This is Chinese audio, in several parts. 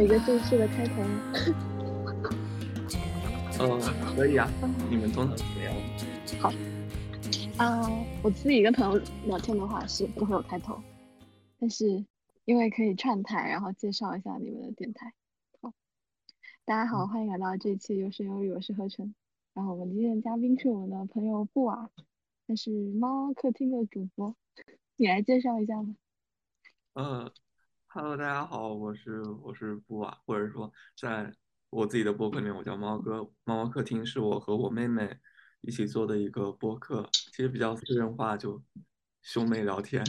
有一个正式的开头。嗯，可以啊，你们通常怎么样？好，啊，我自己跟朋友聊天的话是不会有开头，但是因为可以串台，然后介绍一下你们的电台。好，大家好，欢迎来到这一期有声有语，我是何晨。然后我们今天的嘉宾是我们的朋友布瓦，他是猫客厅的主播，你来介绍一下吧。呃，Hello，大家好，我是我是布瓦，或者说在我自己的播客里面，我叫猫哥。猫猫客厅是我和我妹妹一起做的一个播客，其实比较私人化，就兄妹聊天。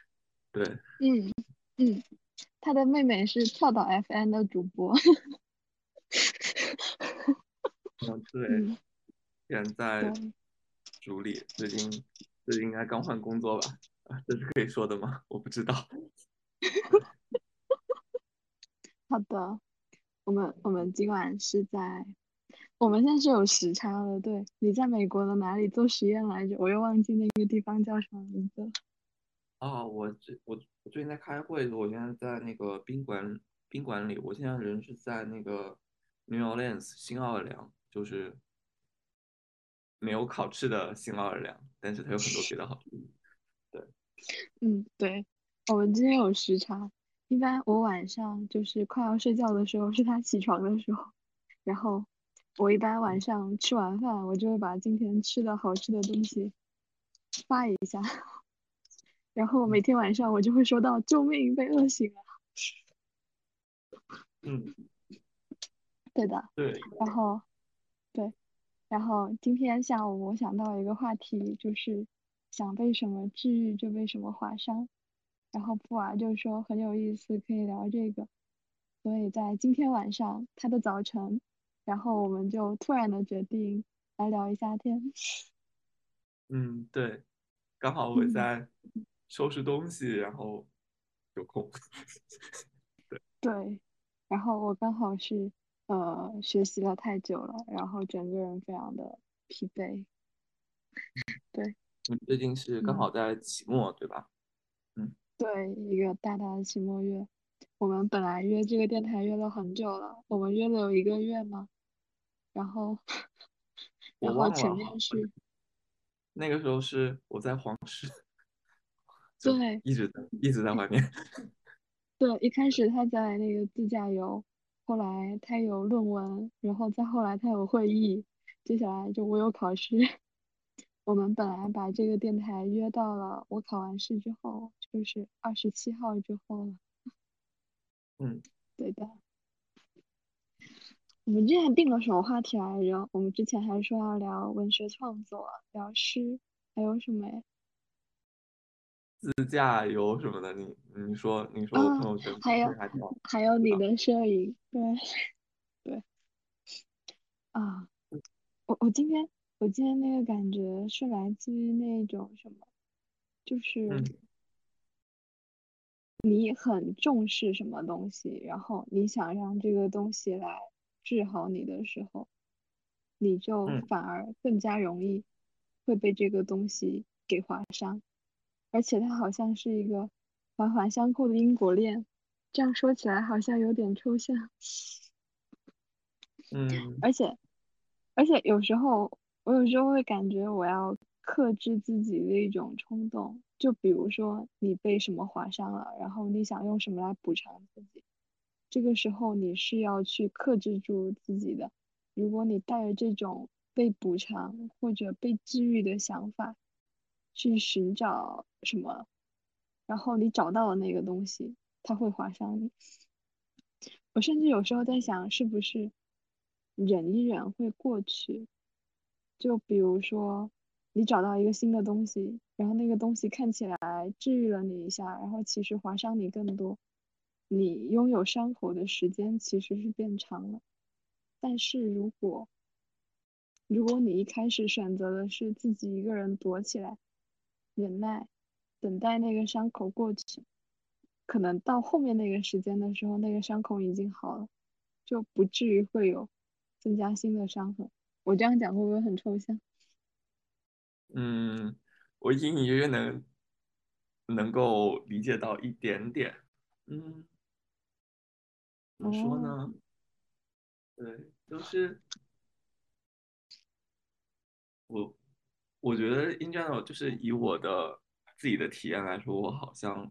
对，嗯嗯，他的妹妹是跳岛 FM 的主播。嗯，对。现在主理最近最近应该刚换工作吧？啊，这是可以说的吗？我不知道。好的，我们我们今晚是在，我们现在是有时差的。对，你在美国的哪里做实验来着？我又忘记那个地方叫什么名字。哦，我最我我最近在开会，我现在在那个宾馆宾馆里。我现在人是在那个 New Orleans 新奥尔良，就是。没有烤翅的新奥尔良，但是它有很多别的好处。对，嗯，对，我们今天有时差。一般我晚上就是快要睡觉的时候，是他起床的时候。然后我一般晚上吃完饭，我就会把今天吃的好吃的东西发一下。然后每天晚上我就会收到“救命，被饿醒了”。嗯，对的。对。然后，对。然后今天下午我想到一个话题，就是想被什么治愈就被什么划伤。然后布娃就说很有意思，可以聊这个。所以在今天晚上他的早晨，然后我们就突然的决定来聊一下天。嗯，对，刚好我在收拾东西，然后有空。对。对，然后我刚好是。呃，学习了太久了，然后整个人非常的疲惫。对，你最近是刚好在期末对吧？嗯，对，一个大大的期末月。我们本来约这个电台约了很久了，我们约了有一个月嘛？然后，然后前面是 那个时候是我在黄石，对，一直在一直在外面。对，一开始他在那个自驾游。后来他有论文，然后再后来他有会议，接下来就我有考试。我们本来把这个电台约到了我考完试之后，就是二十七号之后了。嗯，对的。我们之前定了什么话题来着？我们之前还说要聊文学创作、聊诗，还有什么呀？自驾游什么的，你你说你说我朋友圈还有还有你的 摄影，对对啊，我我今天我今天那个感觉是来自于那种什么，就是你很重视什么东西，然后你想让这个东西来治好你的时候，你就反而更加容易会被这个东西给划伤。而且它好像是一个环环相扣的因果链，这样说起来好像有点抽象。嗯。而且，而且有时候我有时候会感觉我要克制自己的一种冲动，就比如说你被什么划伤了，然后你想用什么来补偿自己，这个时候你是要去克制住自己的。如果你带着这种被补偿或者被治愈的想法。去寻找什么，然后你找到了那个东西，它会划伤你。我甚至有时候在想，是不是忍一忍会过去？就比如说，你找到一个新的东西，然后那个东西看起来治愈了你一下，然后其实划伤你更多，你拥有伤口的时间其实是变长了。但是如果如果你一开始选择的是自己一个人躲起来，忍耐，等待那个伤口过去，可能到后面那个时间的时候，那个伤口已经好了，就不至于会有增加新的伤痕。我这样讲会不会很抽象？嗯，我隐隐约约能能够理解到一点点。嗯，怎么说哦，呢？对，就是我我觉得 in general 就是以我的自己的体验来说，我好像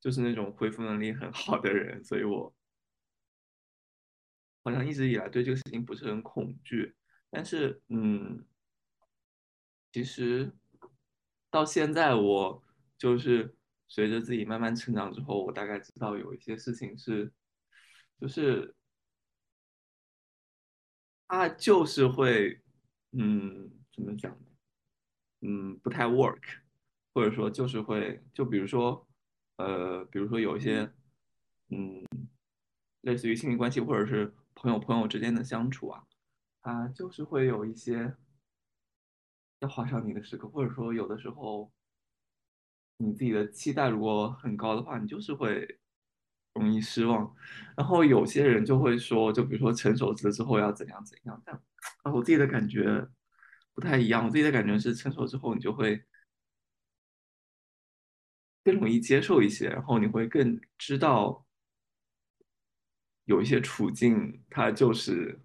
就是那种恢复能力很好的人，所以我好像一直以来对这个事情不是很恐惧。但是，嗯，其实到现在，我就是随着自己慢慢成长之后，我大概知道有一些事情是，就是它就是会，嗯，怎么讲呢？嗯，不太 work，或者说就是会，就比如说，呃，比如说有一些，嗯，类似于亲密关系或者是朋友朋友之间的相处啊，它就是会有一些要划伤你的时刻，或者说有的时候你自己的期待如果很高的话，你就是会容易失望。然后有些人就会说，就比如说成熟了之后要怎样怎样，但啊，我自己的感觉不太一样。我自己的感觉是，成熟之后你就会更容易接受一些，然后你会更知道有一些处境它就是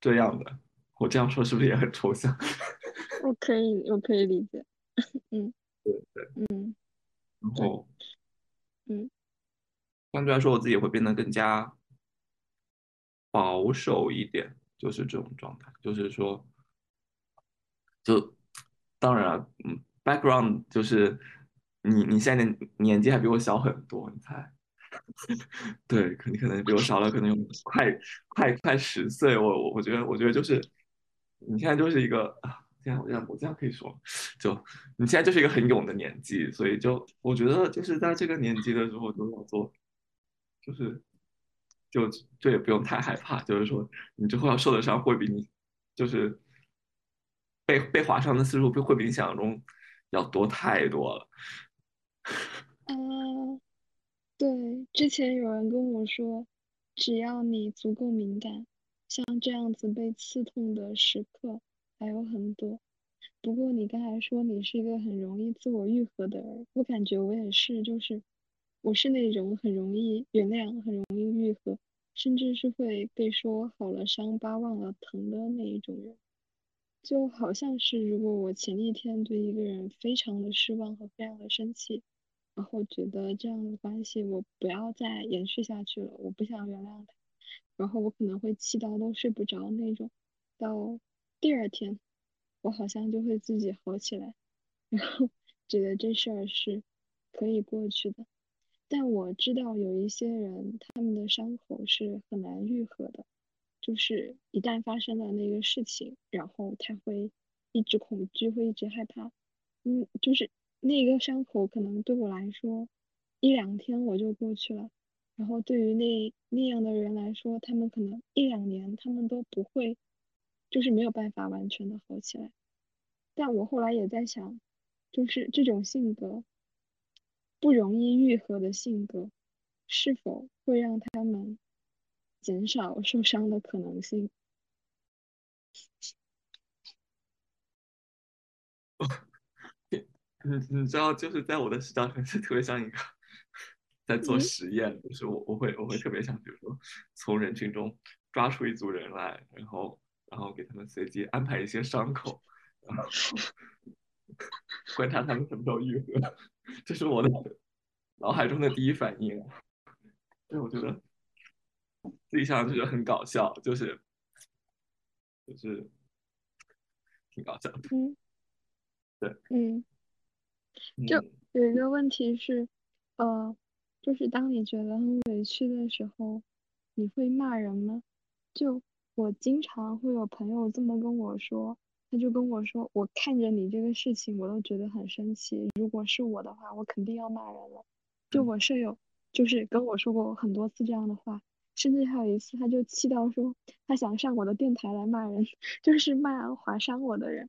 这样的。我这样说是不是也很抽象？我可以，我可以理解。嗯对，对，嗯然后嗯相对来说，我自己也会变得更加保守一点，就是这种状态。就是说，就当然了，嗯，background 就是你你现在的年纪还比我小很多，你猜？对，可你可能比我小了，可能有快快快十岁。我我我觉得我觉得就是你现在就是一个啊，这样我这样我这样可以说，就你现在就是一个很勇的年纪，所以就我觉得就是在这个年纪的时候就要做，就是就就也不用太害怕，就是说你之后要受的伤会比你就是被被划伤的次数会会比你想象中要多太多了。啊，对，之前有人跟我说，只要你足够敏感，像这样子被刺痛的时刻还有很多。不过你刚才说你是一个很容易自我愈合的人，我感觉我也是，就是我是那种很容易原谅、很容易愈合，甚至是会被说好了伤疤忘了疼的那一种人。就好像是如果我前一天对一个人非常的失望和非常的生气，然后觉得这样的关系我不要再延续下去了，我不想原谅他，然后我可能会气到都睡不着那种，到第二天我好像就会自己好起来，然后 觉得这事儿是可以过去的。但我知道有一些人，他们的伤口是很难愈合的，就是一旦发生了那个事情，然后他会一直恐惧，会一直害怕，嗯，就是那个伤口可能对我来说一两天我就过去了，然后对于那那样的人来说，他们可能一两年他们都不会，就是没有办法完全的好起来。但我后来也在想，就是这种性格不容易愈合的性格，是否会让他们减少受伤的可能性？你你知道，就是在我的视角里面是特别像一个在做嗯，实验，就是我我会我会特别想，比如说从人群中抓出一组人来，然后然后给他们随机安排一些伤口，然后 观察他们什么时候愈合，这是我的脑海中的第一反应。所以我觉得自己想想就是很搞笑，就是就是挺搞笑的。嗯对，嗯。就嗯有一个问题是，呃，就是当你觉得很委屈的时候，你会骂人吗？就我经常会有朋友这么跟我说，他就跟我说，我看着你这个事情，我都觉得很生气。如果是我的话，我肯定要骂人了。就，我舍友，就是跟我说过很多次这样的话，甚至还有一次，他就气到说，他想上我的电台来骂人，就是骂划伤我的人。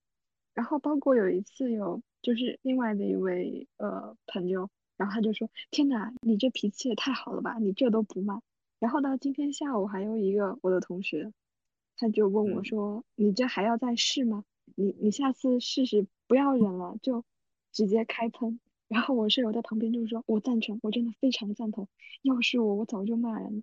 然后包括有一次有就是另外的一位呃朋友，然后他就说：“天呐，你这脾气也太好了吧，你这都不骂。”然后到今天下午还有一个我的同学，他就问我嗯说：“你这还要再试吗？你你下次试试，不要忍了，就直接开喷。”然后我室友在旁边就说：“我赞成，我真的非常赞同。要是我，我早就骂人了。”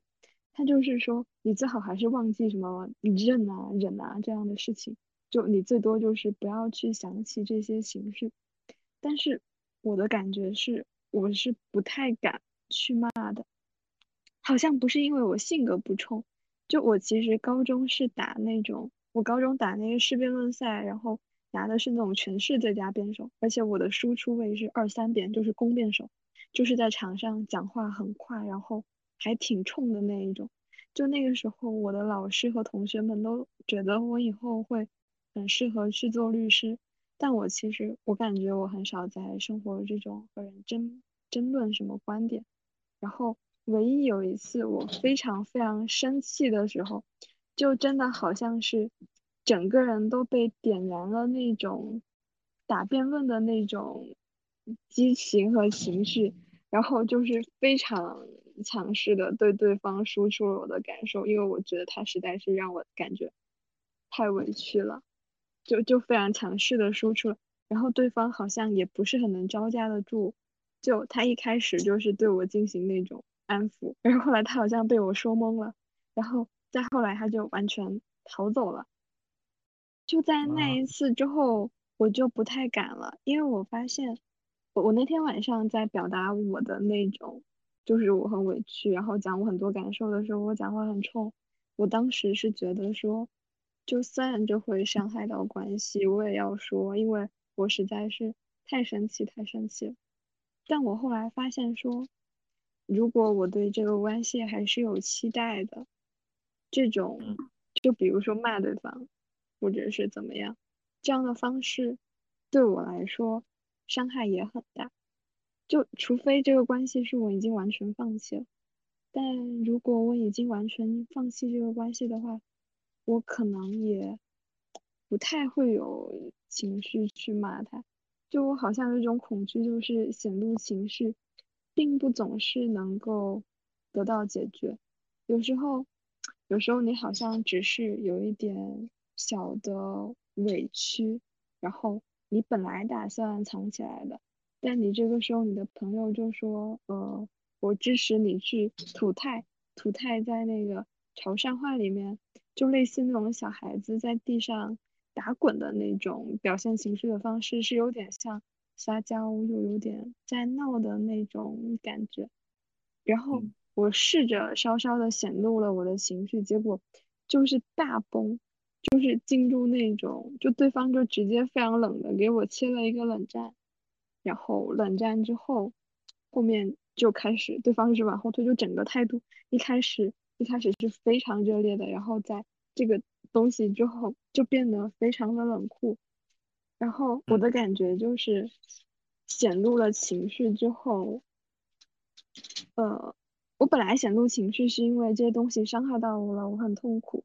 他就是说你最好还是忘记什么你认啊忍啊这样的事情，就你最多就是不要去想起这些情绪。但是我的感觉是，我是不太敢去骂的，好像不是因为我性格不冲，就我其实高中是打那种，我高中打那个市辩论赛，然后拿的是那种全市最佳辩手，而且我的输出位是二三辩，就是攻辩手，就是在场上讲话很快，然后还挺冲的那一种。就那个时候，我的老师和同学们都觉得我以后会很适合去做律师。但我其实，我感觉我很少在生活这种和人争争论什么观点。然后，唯一有一次我非常非常生气的时候，就真的好像是整个人都被点燃了那种打辩论的那种激情和情绪，然后就是非常强势的对对方输出了我的感受，因为我觉得他实在是让我感觉太委屈了。就就非常强势的说出了，然后对方好像也不是很能招架得住，就他一开始就是对我进行那种安抚，然后后来他好像被我说懵了，然后再后来他就完全逃走了。就在那一次之后，我就不太敢了，因为我发现我我那天晚上在表达我的那种，就是我很委屈，然后讲我很多感受的时候，我讲话很冲，我当时是觉得说。就算这会伤害到关系，我也要说，因为我实在是太生气，太生气了。但我后来发现说，如果我对这个关系还是有期待的，这种，就比如说骂对方，或者是怎么样，这样的方式对我来说伤害也很大。就除非这个关系是我已经完全放弃了，但如果我已经完全放弃这个关系的话，我可能也不太会有情绪去骂他，就我好像有一种恐惧，就是显露情绪，并不总是能够得到解决。有时候，有时候你好像只是有一点小的委屈，然后你本来打算藏起来的，但你这个时候你的朋友就说，呃，我支持你去吐态，吐态在那个潮汕话里面。就类似那种小孩子在地上打滚的那种表现情绪的方式，是有点像撒娇，又有点在闹的那种感觉。然后我试着稍稍的显露了我的情绪，结果就是大崩，就是进入那种，就对方就直接非常冷的给我切了一个冷战，然后冷战之后，后面就开始对方是往后退，就整个态度一开始。一开始是非常热烈的，然后在这个东西之后就变得非常的冷酷。然后我的感觉就是显露了情绪之后，呃，我本来显露情绪是因为这些东西伤害到我了，我很痛苦。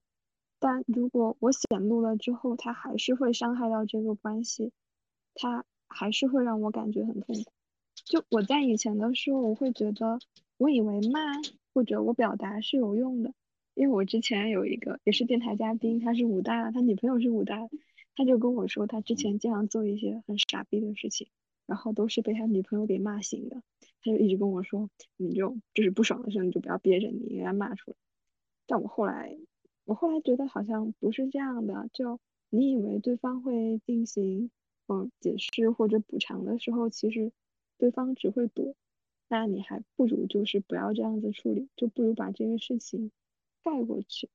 但如果我显露了之后，它还是会伤害到这个关系，它还是会让我感觉很痛苦。就我在以前的时候，我会觉得，我以为骂。或者我表达是有用的，因为我之前有一个也是电台嘉宾，他是武大的，他女朋友是武大的，他就跟我说他之前经常做一些很傻逼的事情，然后都是被他女朋友给骂醒的，他就一直跟我说，你就就是不爽的时候你就不要憋着，你应该骂出来。但我后来我后来觉得好像不是这样的，就你以为对方会进行嗯解释或者补偿的时候，其实对方只会躲。那你还不如就是不要这样子处理，就不如把这个事情盖过去。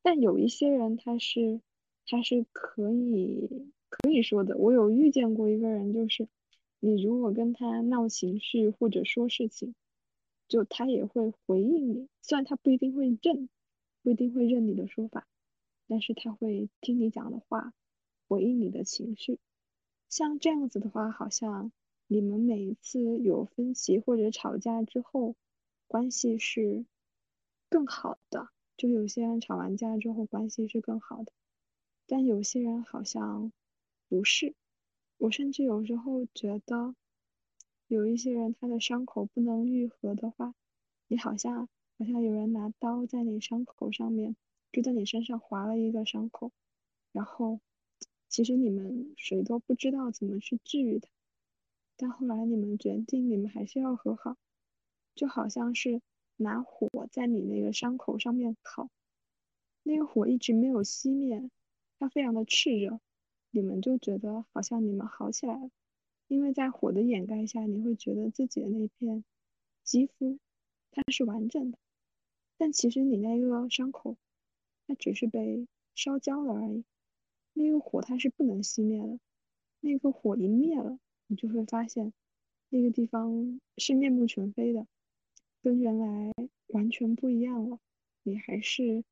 但有一些人他是他是可以可以说的，我有遇见过一个人，就是你如果跟他闹情绪或者说事情，就他也会回应你，虽然他不一定会认，不一定会认你的说法，但是他会听你讲的话，回应你的情绪。像这样子的话，好像。你们每一次有分歧或者吵架之后，关系是更好的。就有些人吵完架之后关系是更好的，但有些人好像不是。我甚至有时候觉得，有一些人他的伤口不能愈合的话，你好像好像有人拿刀在你伤口上面，就在你身上划了一个伤口，然后其实你们谁都不知道怎么去治愈它。但后来你们决定，你们还是要和好，就好像是拿火在你那个伤口上面烤，那个火一直没有熄灭，它非常的炽热，你们就觉得好像你们好起来了，因为在火的掩盖下，你会觉得自己的那片肌肤它是完整的，但其实你那个伤口它只是被烧焦了而已，那个火它是不能熄灭的，那个火一灭了，你就会发现那个地方是面目全非的。跟原来完全不一样了，你还是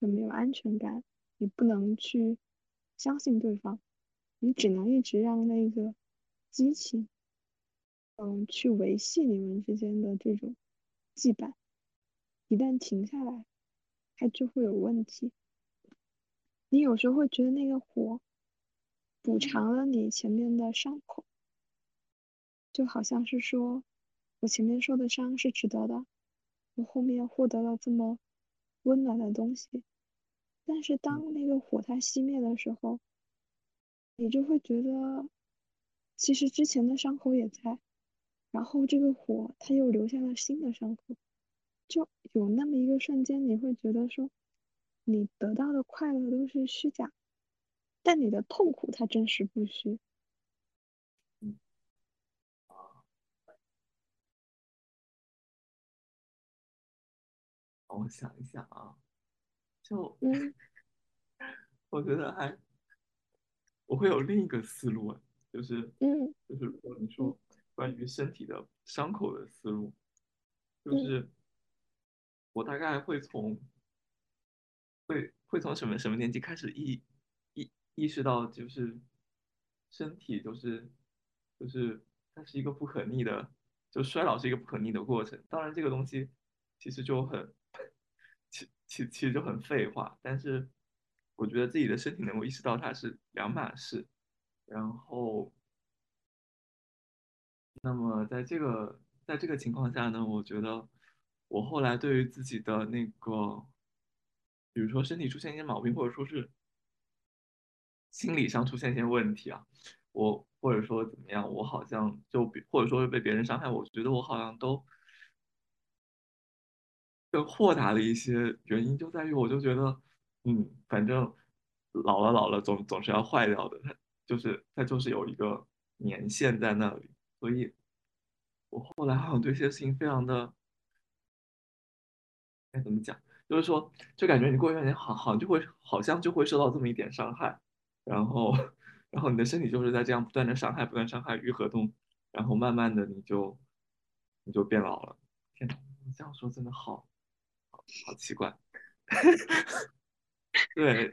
很没有安全感，你不能去相信对方，你只能一直让那个激情，嗯，去维系你们之间的这种羁绊，一旦停下来，它就会有问题。你有时候会觉得那个火补偿了你前面的伤口，就好像是说。我前面受的伤是值得的，我后面获得了这么温暖的东西，但是当那个火它熄灭的时候，你就会觉得，其实之前的伤口也在，然后这个火它又留下了新的伤口，就有那么一个瞬间，你会觉得说，你得到的快乐都是虚假，但你的痛苦它真实不虚。我想一想啊，就，嗯，我觉得还，我会有另一个思路，就是，嗯，就是如果你说关于身体的伤口的思路，就是我大概会从，会会从什么什么年纪开始意意意识到，就是身体就是就是它是一个不可逆的，就衰老是一个不可逆的过程。当然，这个东西其实就很。其其实就很废话，但是我觉得自己的身体能够意识到它是两码事，然后，那么在这个在这个情况下呢，我觉得我后来对于自己的那个，比如说身体出现一些毛病，或者说是心理上出现一些问题啊，我或者说怎么样，我好像就比或者说是被别人伤害，我觉得我好像都。更豁达的一些原因就在于，我就觉得，嗯，反正老了老了总总是要坏掉的，它就是它就是有一个年限在那里，所以，我后来好像对这些事情非常的，该怎么讲？就是说，就感觉你过一段时间好好像就会好像就会受到这么一点伤害，然后然后你的身体就是在这样不断的伤害、不断伤害愈合中，然后慢慢的你就你就变老了。天哪，这样说真的好。好奇怪，对，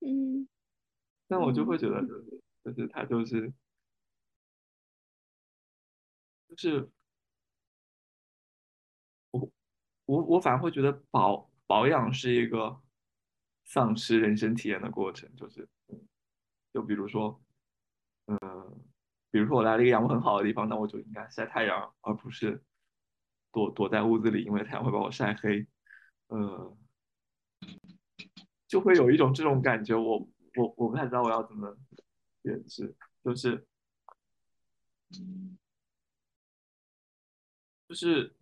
嗯，但我就会觉得，就是他就是就是我我我反而会觉得保保养是一个丧失人生体验的过程，就是就比如说，嗯，比如说我来了一个阳光很好的地方，那我就应该晒太阳，而不是。躲躲在屋子里，因为太阳会把我晒黑，呃，就会有一种这种感觉。我我我不太知道我要怎么解释，就是就是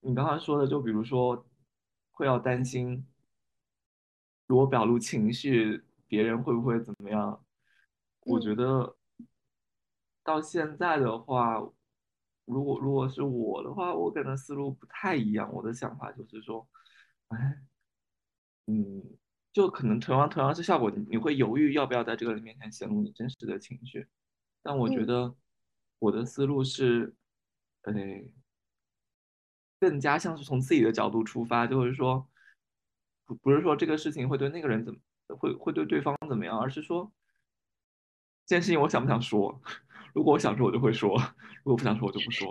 你刚刚说的，就比如说会要担心，如果表露情绪，别人会不会怎么样？我觉得到现在的话。如果如果是我的话，我可能思路不太一样。我的想法就是说，哎，嗯，就可能同样同样是效果，你你会犹豫要不要在这个人面前显露你真实的情绪。但我觉得我的思路是，呃，更加像是从自己的角度出发，就是说，不不是说这个事情会对那个人怎么会会对对方怎么样，而是说，这件事情我想不想说。如果我想说，我就会说；如果不想说，我就不说。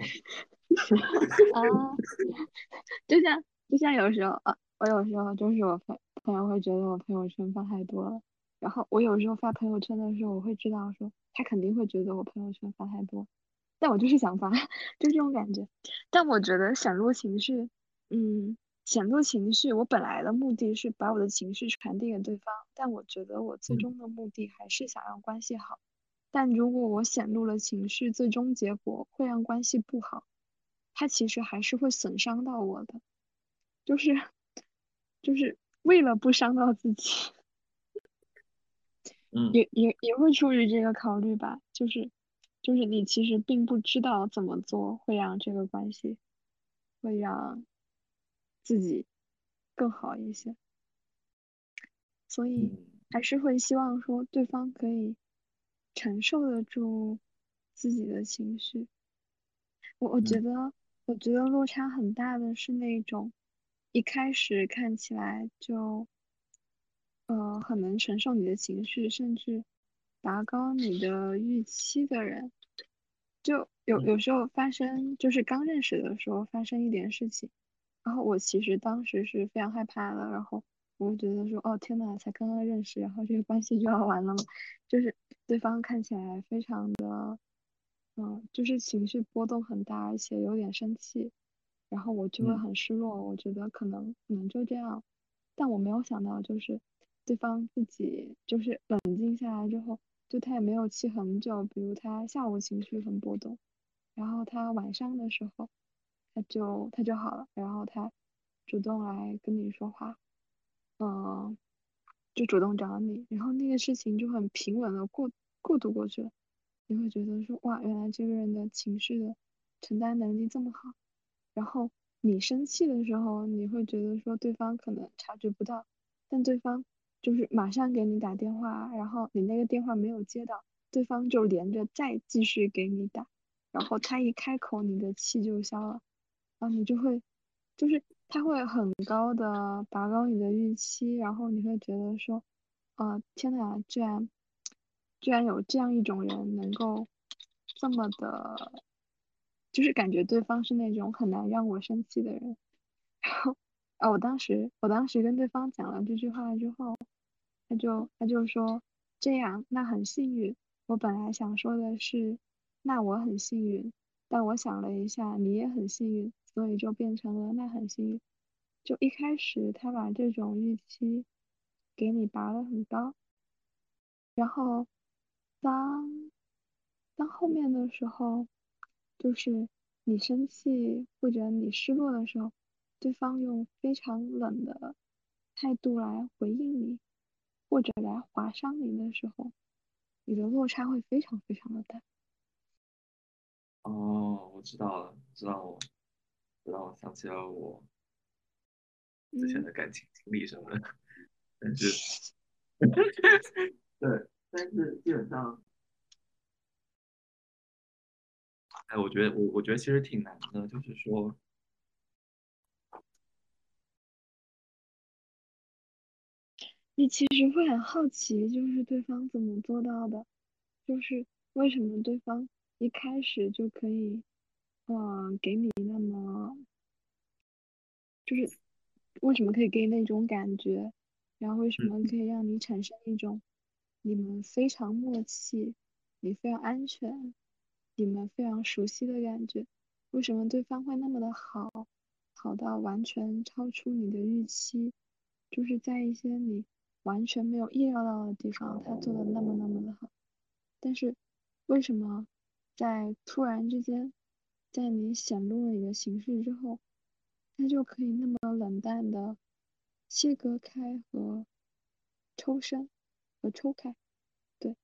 啊，就像就像有时候啊，我有时候就是我朋朋友会觉得我朋友圈发太多了，然后我有时候发朋友圈的时候，我会知道说他肯定会觉得我朋友圈发太多，但我就是想发，就这种感觉。但我觉得显露情绪，嗯，显露情绪，我本来的目的是把我的情绪传递给对方，但我觉得我最终的目的还是想让关系好。但如果我显露了情绪，最终结果会让关系不好，它其实还是会损伤到我的，就是就是为了不伤到自己，嗯。也也也会出于这个考虑吧，就是就是你其实并不知道怎么做会让这个关系会让自己更好一些，所以嗯。还是会希望说对方可以承受得住自己的情绪。我我觉嗯。得，我觉得落差很大的是那种一开始看起来就呃很能承受你的情绪，甚至拔高你的预期的人，就有嗯。有时候发生，就是刚认识的时候发生一点事情，然后我其实当时是非常害怕的，然后我就觉得说，哦天呐，才刚刚认识，然后这个关系就要完了吗？就是对方看起来非常的。嗯，就是情绪波动很大，而且有点生气，然后我就会嗯很失落。我觉得可能可能就这样，但我没有想到，就是对方自己就是冷静下来之后，就他也没有气很久。比如他下午情绪很波动，然后他晚上的时候，他就他就好了，然后他主动来跟你说话，嗯，就主动找你，然后那个事情就很平稳的过过渡过去了。你会觉得说，哇，原来这个人的情绪的承担能力这么好。然后你生气的时候，你会觉得说对方可能察觉不到，但对方就是马上给你打电话，然后你那个电话没有接到，对方就连着再继续给你打，然后他一开口，你的气就消了，然后你就会，就是他会很高的拔高你的预期，然后你会觉得说，啊、天呐，居然。居然有这样一种人能够这么的，就是感觉对方是那种很难让我生气的人。然后啊，我当时我当时跟对方讲了这句话之后，他就他就说这样那很幸运。我本来想说的是那我很幸运，但我想了一下你也很幸运，所以就变成了那很幸运。就一开始他把这种预期给你拔得很高，然后。当当后面的时候，就是你生气或者你失落的时候，对方用非常冷的态度来回应你，或者来划伤你的时候，你的落差会非常非常的大。哦，我知道了，知道我，知道我想起了我之前嗯，的感情经历什么的，但是 对，但是基本上，哎，我觉得我我觉得其实挺难的，就是说，你其实会很好奇，就是对方怎么做到的，就是为什么对方一开始就可以，嗯、给你那么。就是为什么可以给你那种感觉，然后为什么嗯可以让你产生一种你们非常默契，你非常安全，你们非常熟悉的感觉？为什么对方会那么的好，好到完全超出你的预期？就是在一些你完全没有意料到的地方，他做的那么那么的好。但是为什么在突然之间，在你显露了你的形式之后，他就可以那么冷淡的切割开和抽身和抽开？对，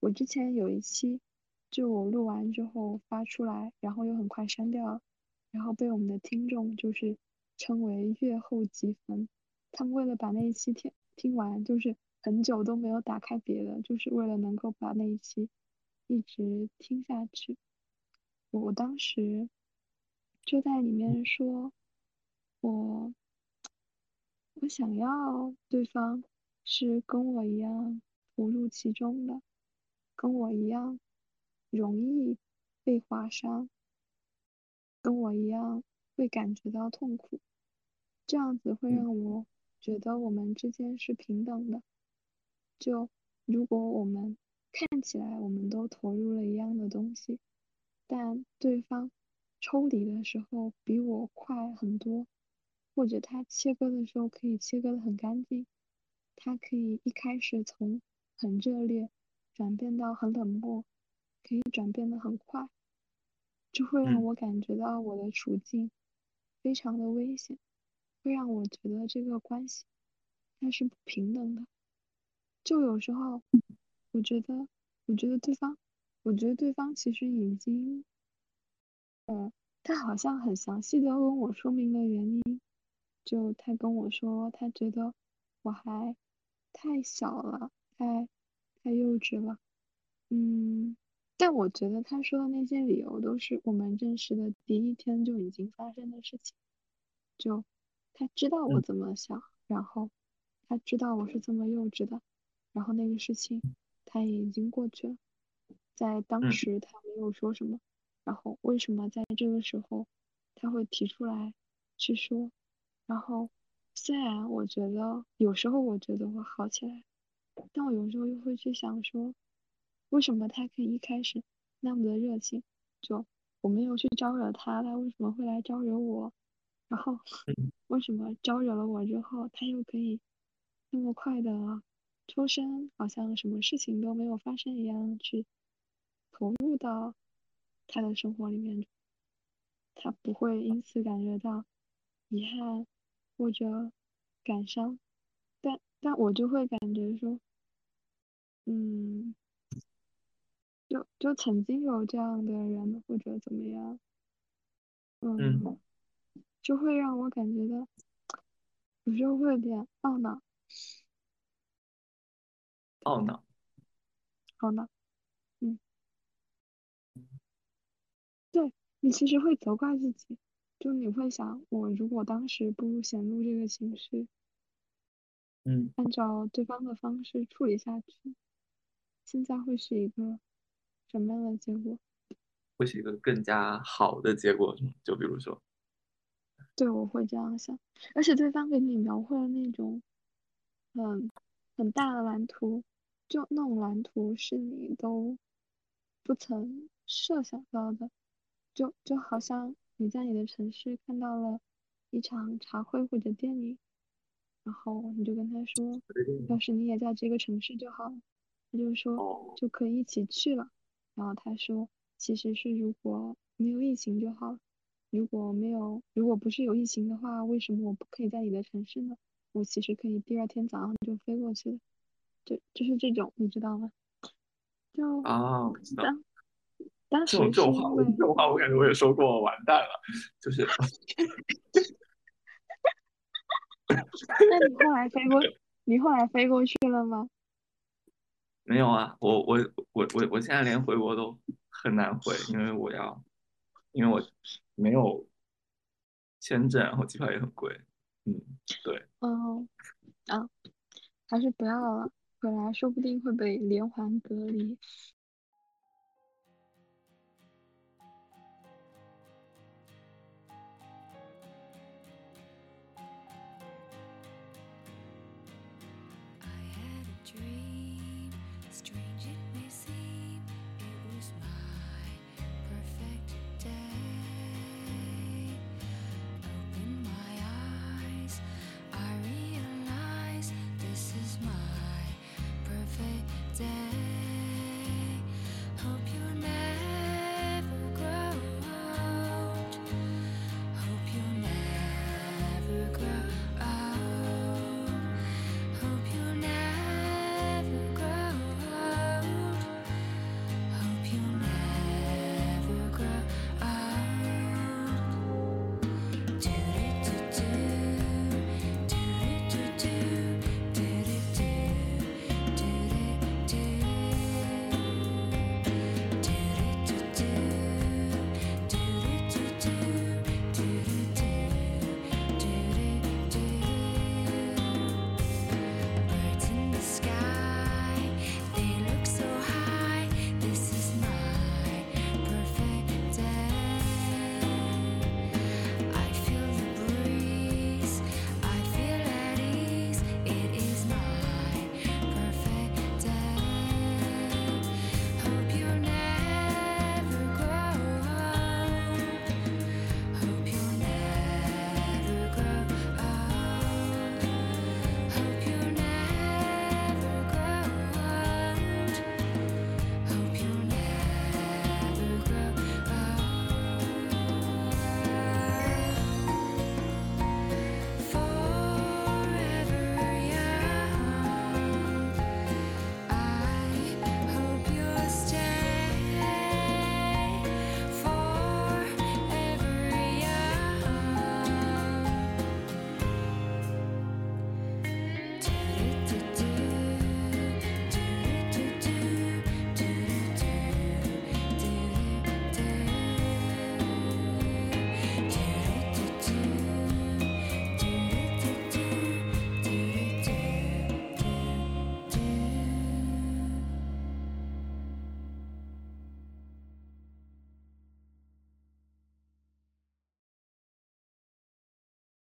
我之前有一期，就我录完之后发出来，然后又很快删掉了，然后被我们的听众就是称为月后积分。他们为了把那一期听听完，就是很久都没有打开别的，就是为了能够把那一期一直听下去。我我当时就在里面说，我我想要对方是跟我一样投入其中的，跟我一样容易被划伤，跟我一样会感觉到痛苦，这样子会嗯。让我觉得我们之间是平等的。就如果我们看起来我们都投入了一样的东西，但对方抽离的时候比我快很多，或者他切割的时候可以切割的很干净，他可以一开始从很热烈转变到很冷漠，可以转变的很快。就会让我感觉到我的处境非常的危险，会让我觉得这个关系它是不平等的。就有时候，我觉得，我觉得对方，我觉得对方其实已经，呃，他好像很详细的跟我说明了原因，就他跟我说，他觉得我还太小了，太太幼稚了，嗯，但我觉得他说的那些理由都是我们认识的第一天就已经发生的事情，就他知道我怎么想，然后他知道我是这么幼稚的。然后那个事情，他也已经过去了，在当时他没有说什么，然后为什么在这个时候他会提出来去说？然后虽然我觉得有时候我觉得会好起来，但我有时候又会去想说，为什么他可以一开始那么的热情？就我没有去招惹他，他为什么会来招惹我？然后 为什么招惹了我之后，他又可以那么快的？抽身，好像什么事情都没有发生一样，去投入到他的生活里面，他不会因此感觉到遗憾或者感伤，但但我就会感觉说，嗯，就就曾经有这样的人或者怎么样，嗯，就会让我感觉到有时候会有点懊恼。懊恼，懊恼，嗯，对你其实会责怪自己，就你会想，我如果当时不显露这个情绪，嗯，按照对方的方式处理下去，现在会是一个什么样的结果？会是一个更加好的结果，就比如说，对，我会这样想，而且对方给你描绘了那种，很很大的蓝图。就那种蓝图是你都不曾设想到的，就就好像你在你的城市看到了一场茶会或者电影，然后你就跟他说，要是你也在这个城市就好了，他就说就可以一起去了。然后他说，其实是如果没有疫情就好了，如果没有，如果不是有疫情的话，为什么我不可以在你的城市呢？我其实可以第二天早上就飞过去的。就就是这种，你知道吗？就啊，我知道。当时这种这种话，这种话我感觉我也说过，完蛋了。就是。那你后来飞过，你后来飞过去了吗？没有啊，我我我我我现在连回国都很难回，因为我要，因为我没有签证，然后机票也很贵。嗯，对。哦，啊，还是不要了。回来说不定会被连环隔离。